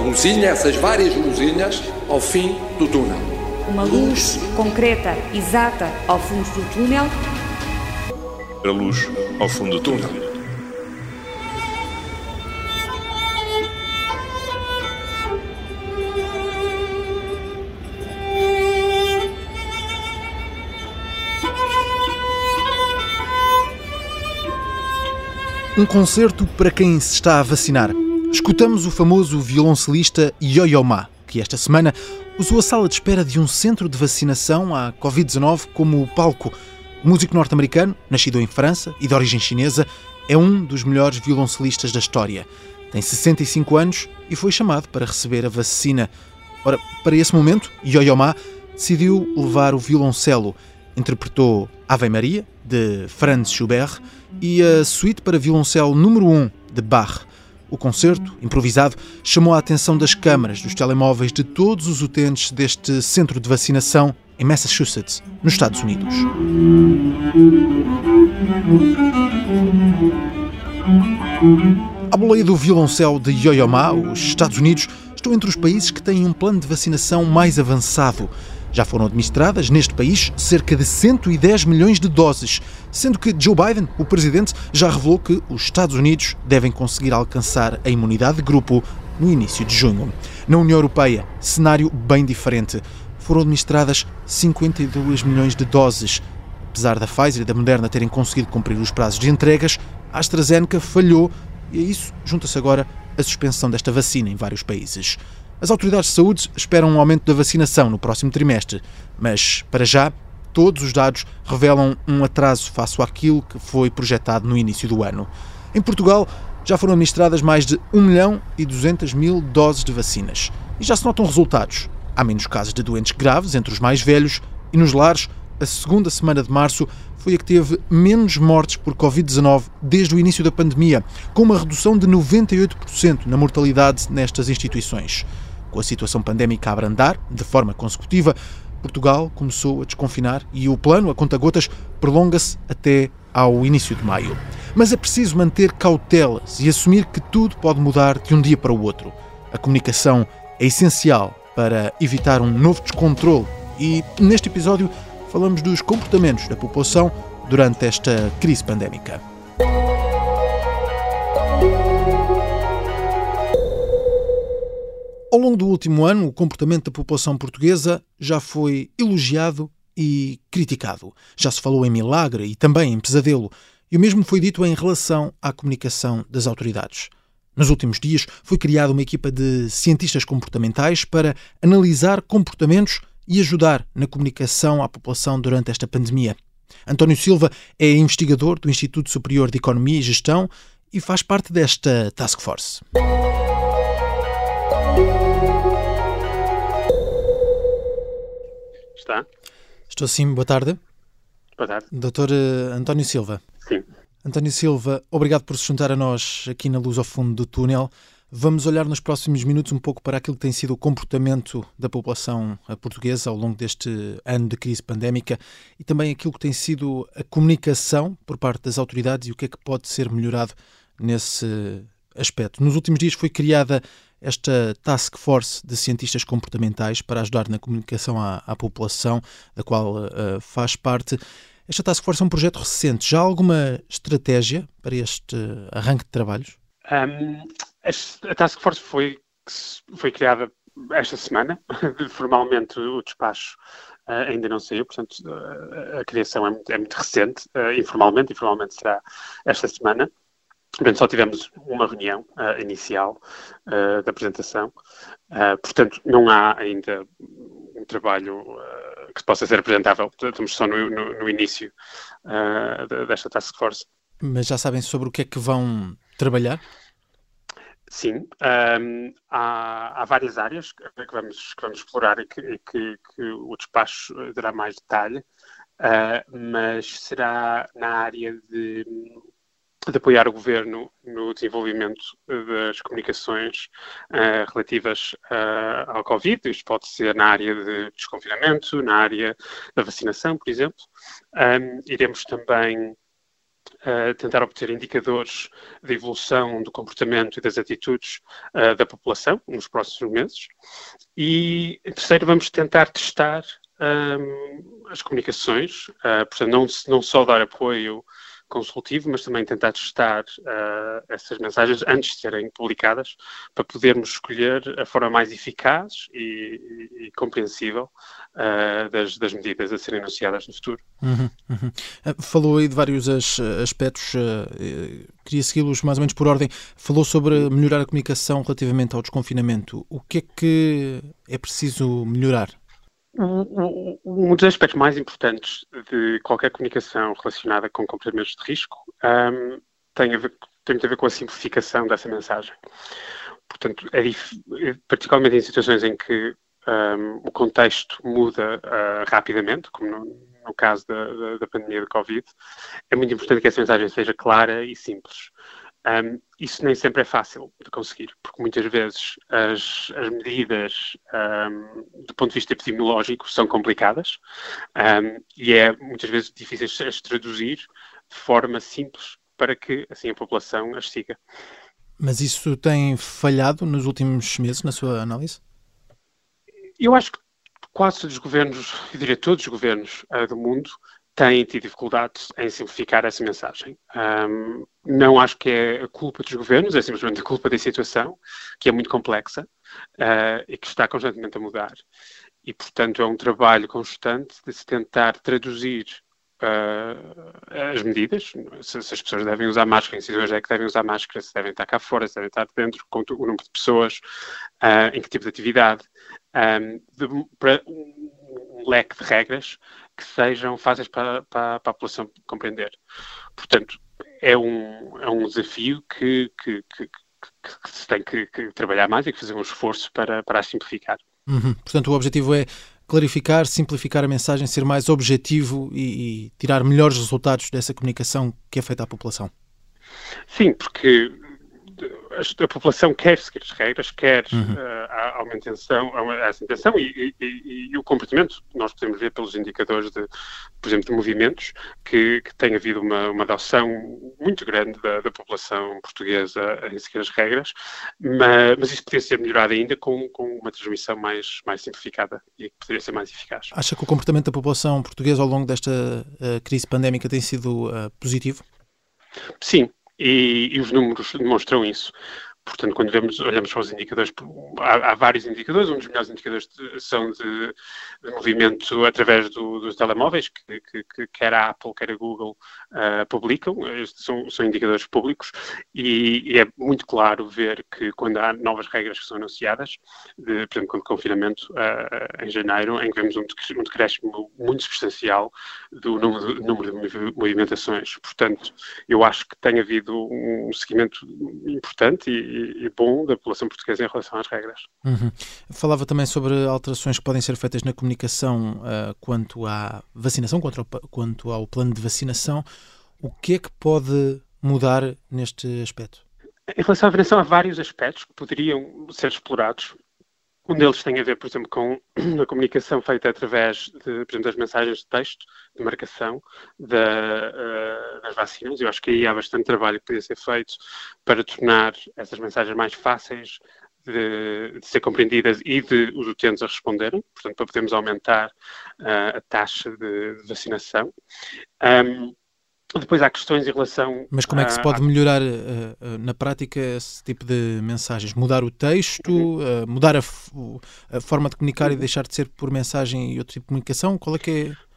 luzinha, essas várias luzinhas, ao fim do túnel. Uma luz concreta, exata, ao fundo do túnel. A luz ao fundo do túnel. Um concerto para quem se está a vacinar. Escutamos o famoso violoncelista Yo-Yo Ma, que esta semana usou a sala de espera de um centro de vacinação à Covid-19 como palco. O músico norte-americano, nascido em França e de origem chinesa, é um dos melhores violoncelistas da história. Tem 65 anos e foi chamado para receber a vacina. Ora, para esse momento, Yo-Yo Ma decidiu levar o violoncelo. Interpretou Ave Maria, de Franz Schubert, e a suíte para violoncelo número 1 de Bach. O concerto, improvisado, chamou a atenção das câmaras dos telemóveis de todos os utentes deste centro de vacinação em Massachusetts, nos Estados Unidos. A boleia do violoncelo de Yo-Yo Ma, os Estados Unidos, estão entre os países que têm um plano de vacinação mais avançado. Já foram administradas neste país cerca de 110 milhões de doses, sendo que Joe Biden, o presidente, já revelou que os Estados Unidos devem conseguir alcançar a imunidade de grupo no início de junho. Na União Europeia, cenário bem diferente. Foram administradas 52 milhões de doses. Apesar da Pfizer e da Moderna terem conseguido cumprir os prazos de entregas, a AstraZeneca falhou e a isso junta-se agora a suspensão desta vacina em vários países. As autoridades de saúde esperam um aumento da vacinação no próximo trimestre, mas, para já, todos os dados revelam um atraso face àquilo que foi projetado no início do ano. Em Portugal, já foram administradas mais de 1 milhão e 200 mil doses de vacinas. E já se notam resultados. Há menos casos de doentes graves entre os mais velhos e nos lares, a segunda semana de março foi a que teve menos mortes por Covid-19 desde o início da pandemia, com uma redução de 98% na mortalidade nestas instituições. Com a situação pandémica a abrandar, de forma consecutiva, Portugal começou a desconfinar e o plano, a conta-gotas, prolonga-se até ao início de maio. Mas é preciso manter cautelas e assumir que tudo pode mudar de um dia para o outro. A comunicação é essencial para evitar um novo descontrole e, neste episódio, falamos dos comportamentos da população durante esta crise pandémica. Ao longo do último ano, o comportamento da população portuguesa já foi elogiado e criticado. Já se falou em milagre e também em pesadelo, e o mesmo foi dito em relação à comunicação das autoridades. Nos últimos dias foi criada uma equipa de cientistas comportamentais para analisar comportamentos e ajudar na comunicação à população durante esta pandemia. António Silva é investigador do Instituto Superior de Economia e Gestão e faz parte desta task force. Está? Estou sim, boa tarde. Boa tarde. Doutor uh, António Silva. Sim. António Silva, obrigado por se juntar a nós aqui na Luz ao Fundo do Túnel. Vamos olhar nos próximos minutos um pouco para aquilo que tem sido o comportamento da população portuguesa ao longo deste ano de crise pandémica e também aquilo que tem sido a comunicação por parte das autoridades e o que é que pode ser melhorado nesse aspecto. Nos últimos dias foi criada esta task force de cientistas comportamentais para ajudar na comunicação à, à população, da qual uh, faz parte. Esta task force é um projeto recente. Já há alguma estratégia para este arranque de trabalhos? Um, a task force foi, foi criada esta semana. Formalmente, o despacho uh, ainda não saiu, portanto, uh, a criação é muito, é muito recente. informalmente, informalmente será esta semana. Portanto, só tivemos uma reunião uh, inicial uh, da apresentação, uh, portanto, não há ainda um trabalho que possa ser apresentável. Estamos só no, no, no início desta task force. Mas já sabem sobre o que é que vão trabalhar? Sim, um, ehm, há, há, várias áreas que vamos, que vamos explorar e que, e que, que o despacho dará mais detalhe, mas será na área de de apoiar o governo no desenvolvimento das comunicações uh, relativas uh, ao Covid. Isto pode ser na área de desconfinamento, na área da vacinação, por exemplo. Um, iremos também uh, tentar obter indicadores de evolução do comportamento e das atitudes da população nos próximos meses. E, terceiro, vamos tentar testar um, as comunicações, portanto, não, não só dar apoio consultivo, mas também tentar testar uh, essas mensagens antes de serem publicadas, para podermos escolher a forma mais eficaz e, e, e compreensível uh, das, das, medidas a serem anunciadas no futuro. Uhum, uhum. Uh, falou aí de vários aspectos, queria segui-los mais ou menos por ordem. Falou sobre melhorar a comunicação relativamente ao desconfinamento. O que é que é preciso melhorar? Um dos aspectos mais importantes de qualquer comunicação relacionada com comportamentos de risco um, tem, a ver, tem muito a ver com a simplificação dessa mensagem. Portanto, é particularmente em situações em que um, o contexto muda uh, rapidamente, como no, no caso da, da, da, pandemia de Covid, é muito importante que essa mensagem seja clara e simples. Um, isso nem sempre é fácil de conseguir, porque muitas vezes as, as medidas, um, do ponto de vista epidemiológico, são complicadas um, e é muitas vezes difícil as traduzir de forma simples para que assim a população as siga. Mas isso tem falhado nos últimos meses, na sua análise? Eu acho que quase todos os governos, eu diria todos os governos uh, do mundo, têm tido dificuldades em simplificar essa mensagem. Um, não acho que é a culpa dos governos, é simplesmente a culpa da situação, que é muito complexa uh, e que está constantemente a mudar. E, portanto, é um trabalho constante de se tentar traduzir uh, as medidas, se, se, as pessoas devem usar máscara, em situações é que devem usar máscara, se devem estar cá fora, se devem estar dentro, com o número de pessoas, uh, em que tipo de atividade, um, de, para um leque de regras que sejam fáceis para, para, para a população compreender. Portanto, é um, é um desafio que, que, que, que se tem que, trabalhar mais e que fazer um esforço para, para a simplificar. Uhum. Portanto, o objetivo é clarificar, simplificar a mensagem, ser mais objetivo e, e tirar melhores resultados dessa comunicação que é feita à população. Sim, porque a, a, população quer seguir as regras, quer uhum. uh, a, a, uma intenção, a uma, essa intenção e, e, e, e, o comportamento, nós podemos ver pelos indicadores, de, por exemplo, de movimentos, que, que tem havido uma, uma adoção muito grande da, da, população portuguesa em seguir as regras, mas, mas isso poderia ser melhorado ainda com, com uma transmissão mais, mais simplificada e que poderia ser mais eficaz. Acha que o comportamento da população portuguesa ao longo desta uh, crise pandémica tem sido uh, positivo? Sim, e, e os números demonstram isso. Portanto, quando vemos, olhamos para os indicadores, há, há vários indicadores, um dos melhores indicadores de, são de, de, movimento através do, dos telemóveis, que, que, que, quer a Apple, quer a Google uh, publicam, Estes são, são indicadores públicos, e, e, é muito claro ver que quando há novas regras que são anunciadas, de, por exemplo, com o confinamento uh, em janeiro, em que vemos um, um decréscimo muito substancial do número, número de movimentações. Portanto, eu acho que tem havido um seguimento importante e, e, bom da população portuguesa em relação às regras. Uhum. Falava também sobre alterações que podem ser feitas na comunicação uh, quanto à vacinação, quanto ao, quanto ao plano de vacinação. O que é que pode mudar neste aspecto? Em relação à vacinação, há vários aspectos que poderiam ser explorados. Um deles tem a ver, por exemplo, com a comunicação feita através de, por exemplo, das mensagens de texto, de marcação da, uh, das vacinas. Eu acho que aí há bastante trabalho que podia ser feito para tornar essas mensagens mais fáceis de, de, ser compreendidas e de os utentes a responderem, portanto, para podermos aumentar uh, a taxa de, de vacinação. Um, depois há questões em relação. Mas como é que se pode melhorar uh, na prática esse tipo de mensagens? Mudar o texto, uhum. uh, mudar a, a, forma de comunicar uhum. e deixar de ser por mensagem e outro tipo de comunicação? Qual é que é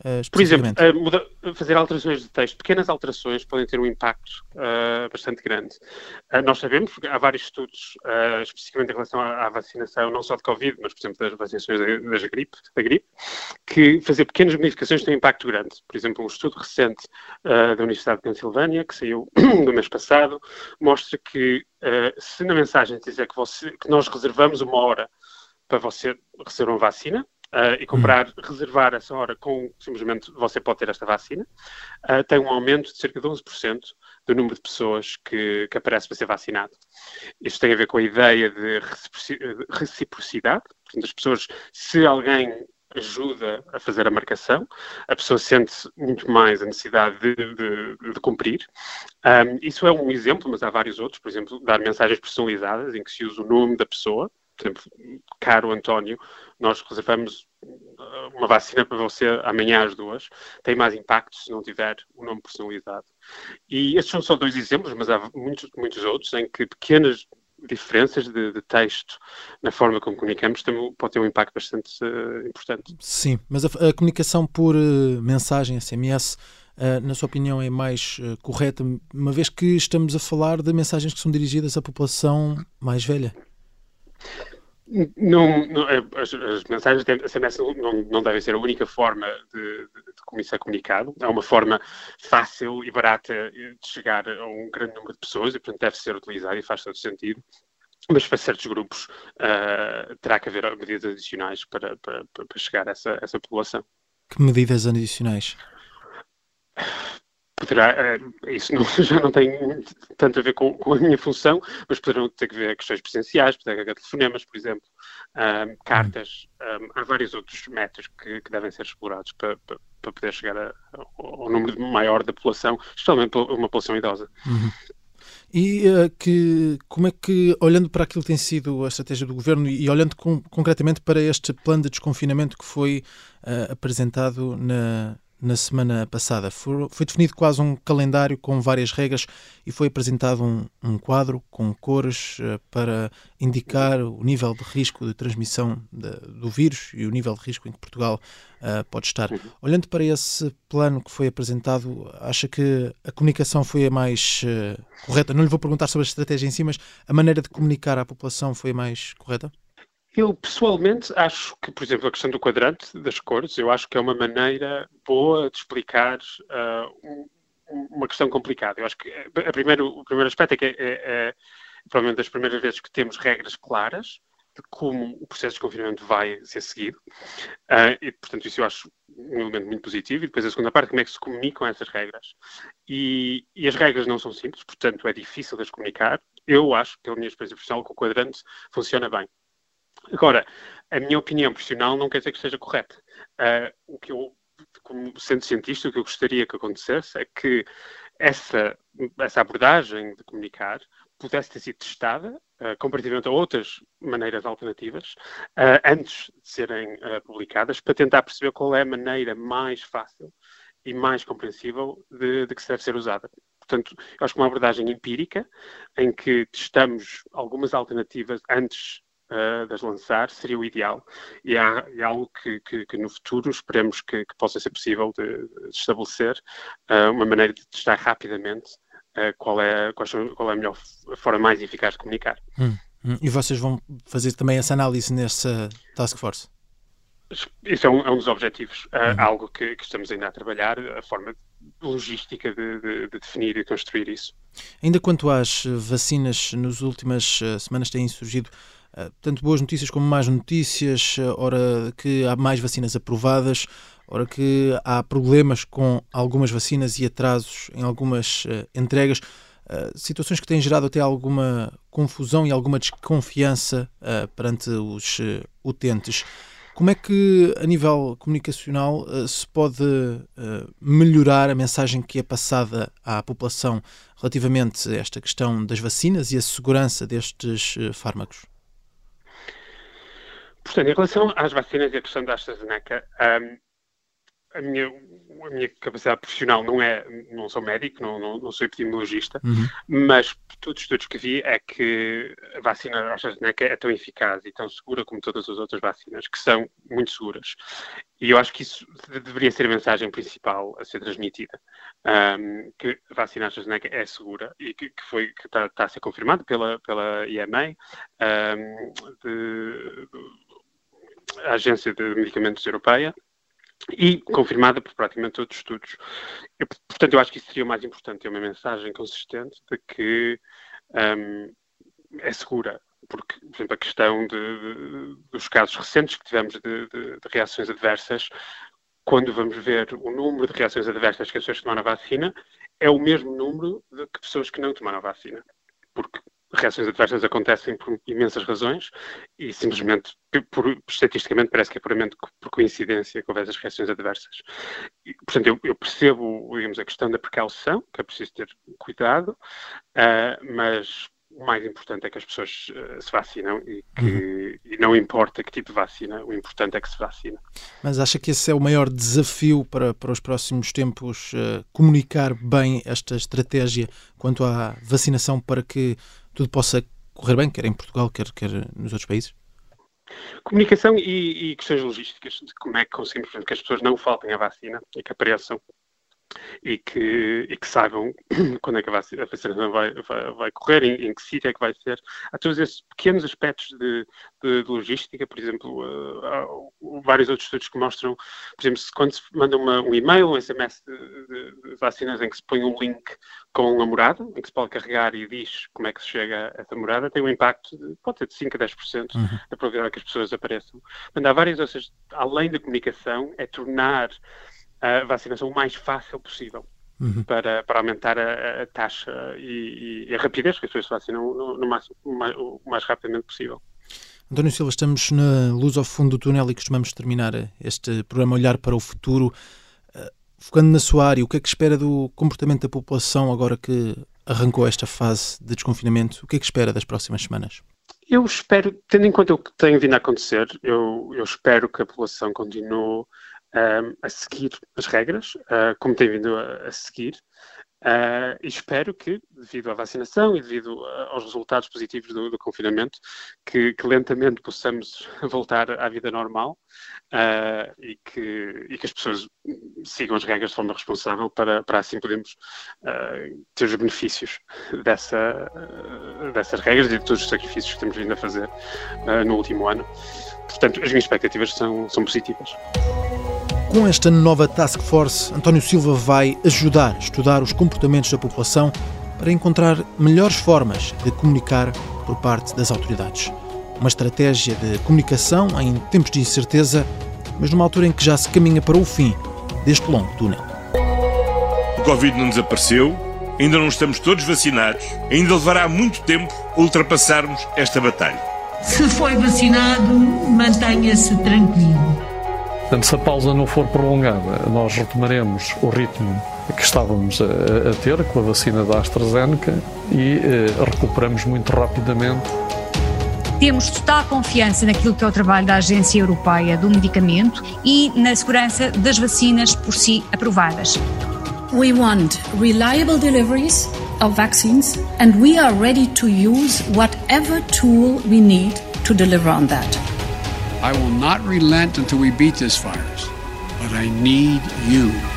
Uh, Por exemplo, uh, muda, fazer alterações de texto, pequenas alterações podem ter um impacto uh, bastante grande. nós sabemos, há vários estudos, especificamente em relação à, à, vacinação, não só de Covid, mas, por exemplo, das vacinações da, das gripe, da gripe, que fazer pequenas modificações tem um impacto grande. Por exemplo, um estudo recente da Universidade de Pensilvânia, que saiu do mês passado, mostra que se na mensagem dizer que, você, que nós reservamos uma hora para você receber uma vacina, uh, e comprar, hum. reservar essa hora com simplesmente você pode ter esta vacina, uh, tem um aumento de cerca de 11% do número de pessoas que, que aparece para ser vacinado. Isto tem a ver com a ideia de reciprocidade, portanto, as pessoas, se alguém ajuda a fazer a marcação, a pessoa sente muito mais a necessidade de, de, de cumprir. Um, isso é um exemplo, mas há vários outros, por exemplo, dar mensagens personalizadas em que se usa o nome da pessoa, por exemplo, caro António, nós reservamos uh, uma vacina para você amanhã às duas, tem mais impacto se não tiver o nome personalizado. E estes são só dois exemplos, mas há muitos, muitos outros em que pequenas diferenças de, de, texto na forma como comunicamos também pode ter um impacto bastante uh, importante. Sim, mas a, a comunicação por uh, mensagem, SMS, uh, na sua opinião, é mais correta, uma vez que estamos a falar de mensagens que são dirigidas à população mais velha? Não, não é, as, as, mensagens de SMS não, não, devem ser a única forma de, de, de como isso é comunicado. É uma forma fácil e barata de chegar a um grande número de pessoas e, portanto, deve ser utilizada e faz todo sentido. Mas para certos grupos uh, terá que haver medidas adicionais para, para, para chegar a essa, essa população. Que medidas adicionais? poderá, eh, isso não, já não tem tanto a ver com, com, a minha função, mas poderão ter que ver questões presenciais, poderá haver telefonemas, por exemplo, um, cartas, um, há vários outros métodos que, que devem ser explorados para, para, para poder chegar a, ao número maior da população, especialmente uma população idosa. Uhum. E uh, que, como é que, olhando para aquilo que tem sido a estratégia do governo e, e olhando com, concretamente para este plano de desconfinamento que foi uh, apresentado na, na semana passada. Foi, foi, definido quase um calendário com várias regras e foi apresentado um, um quadro com cores uh, para indicar o nível de risco de transmissão de, do vírus e o nível de risco em que Portugal uh, pode estar. Uhum. Olhando para esse plano que foi apresentado, acha que a comunicação foi a mais uh, correta? Não lhe vou perguntar sobre a estratégia em si, mas a maneira de comunicar à população foi a mais correta? Eu, pessoalmente, acho que, por exemplo, a questão do quadrante das cores, eu acho que é uma maneira boa de explicar uh, um, uma questão complicada. Eu acho que a primeiro, o primeiro aspecto é que é, é, é, provavelmente das primeiras vezes que temos regras claras de como o processo de confinamento vai ser seguido. Uh, e, portanto, isso eu acho um elemento muito positivo. E depois a segunda parte, como é que se comunicam essas regras. E, e as regras não são simples, portanto, é difícil de as comunicar. Eu acho, pela minha experiência profissional, que o quadrante funciona bem. Agora, a minha opinião profissional não quer dizer que esteja correta. Uh, o que eu, como sendo cientista, o que eu gostaria que acontecesse é que essa, essa abordagem de comunicar pudesse ter sido testada uh, comparativamente a outras maneiras alternativas uh, antes de serem publicadas para tentar perceber qual é a maneira mais fácil e mais compreensível de, de que se deve ser usada. Portanto, eu acho que uma abordagem empírica em que testamos algumas alternativas antes uh, das lançar seria o ideal e há, é algo que, que, que, no futuro esperemos que, que, possa ser possível de, de estabelecer uh, uma maneira de testar rapidamente uh, qual, é, qual é a melhor forma mais eficaz de comunicar. Hum, hum. E vocês vão fazer também essa análise nessa task force? Isso é um, é um dos objetivos, uhum. algo que, estamos ainda a trabalhar, a forma logística de, de, de, definir e construir isso. Ainda quanto às vacinas, nas últimas semanas têm surgido eh, tanto boas notícias como más notícias, eh, ora que há mais vacinas aprovadas, ora que há problemas com algumas vacinas e atrasos em algumas uh, entregas, uh, situações que têm gerado até alguma confusão e alguma desconfiança uh, perante os utentes. Como é que, a nível comunicacional, se pode melhorar a mensagem que é passada à população relativamente a esta questão das vacinas e a segurança destes fármacos? Portanto, em relação às vacinas e a questão da AstraZeneca, um, a minha, a minha capacidade profissional não é, não sou médico, não, não, não sou epidemiologista, uhum. mas todos os estudos que vi é que a vacina AstraZeneca é tão eficaz e tão segura como todas as outras vacinas, que são muito seguras. E eu acho que isso deveria ser a mensagem principal a ser transmitida, um, que a vacina AstraZeneca é segura e que, que foi que está, tá a ser confirmada pela pela EMA, um, de, a Agência de Medicamentos Europeia e confirmada por praticamente todos os estudos. Eu, portanto, eu acho que isso seria o mais importante, ter uma mensagem consistente de que um, é segura. Porque, por exemplo, a questão de, de, dos casos recentes que tivemos de, de, reações adversas, quando vamos ver o número de reações adversas que as pessoas tomaram a vacina, é o mesmo número de que pessoas que não tomaram a vacina. Porque reações adversas acontecem por imensas razões e simplesmente, por, estatisticamente, parece que é puramente por coincidência que houve essas reações adversas. E, portanto, eu, eu, percebo, digamos, a questão da precaução, que é preciso ter cuidado, uh, mas o mais importante é que as pessoas uh, se vacinam e que uhum. e não importa que tipo de vacina, o importante é que se vacina. Mas acha que esse é o maior desafio para, para os próximos tempos, uh, comunicar bem esta estratégia quanto à vacinação para que tudo possa correr bem, quer em Portugal, quer, quer nos outros países? Comunicação e, e questões logísticas, de como é que conseguimos que as pessoas não faltem à vacina e que apareçam e que, e que saibam quando é que a vacinação vai, vai, vai correr, em, em, que sítio é que vai ser. Há todos esses pequenos aspectos de, de, de logística, por exemplo, uh, há vários outros estudos que mostram, por exemplo, se, quando se manda uma, um e-mail, um SMS de, de, vacinas em que se põe um link com a morada, em que se pode carregar e diz como é que se chega a essa morada, tem um impacto, de, pode ter de 5 a 10% uhum. da probabilidade que as pessoas apareçam. Portanto, há várias, ou seja, além da comunicação, é tornar a vacinação o mais fácil possível. Uhum. Para, para aumentar a, a taxa e, e, a rapidez que as pessoas se vacinam no, no máximo, o, mais, o mais rapidamente possível. António Silva, estamos na luz ao fundo do túnel e costumamos terminar este programa Olhar para o Futuro. Uh, focando na sua área, o que é que espera do comportamento da população agora que arrancou esta fase de desconfinamento? O que é que espera das próximas semanas? Eu espero, tendo em conta o que tem vindo a acontecer, eu, eu espero que a população continue a seguir as regras, uh, como tem vindo a, a seguir, Uh, e espero que, devido à vacinação e devido uh, aos resultados positivos do, do confinamento, que, que, lentamente possamos voltar à vida normal e, que, e, que, as pessoas sigam as regras de forma responsável para, para assim podermos ter os benefícios dessa, dessas regras e de todos os sacrifícios que temos vindo a fazer no último ano. Portanto, as minhas expectativas são, são positivas. Com esta nova Task Force, António Silva vai ajudar a estudar os comportamentos da população para encontrar melhores formas de comunicar por parte das autoridades. Uma estratégia de comunicação em tempos de incerteza, mas numa altura em que já se caminha para o fim deste longo túnel. O Covid não desapareceu, ainda não estamos todos vacinados, ainda levará muito tempo a ultrapassarmos esta batalha. Se foi vacinado, mantenha-se tranquilo. Portanto, se a pausa não for prolongada, nós retomaremos o ritmo que estávamos a, a ter com a vacina da AstraZeneca e eh, recuperamos muito rapidamente. Temos total confiança naquilo que é o trabalho da Agência Europeia do Medicamento e na segurança das vacinas por si aprovadas. We want reliable deliveries of vaccines and we are ready to use whatever tool we need to deliver on that. I will not relent until we beat this virus, but I need you.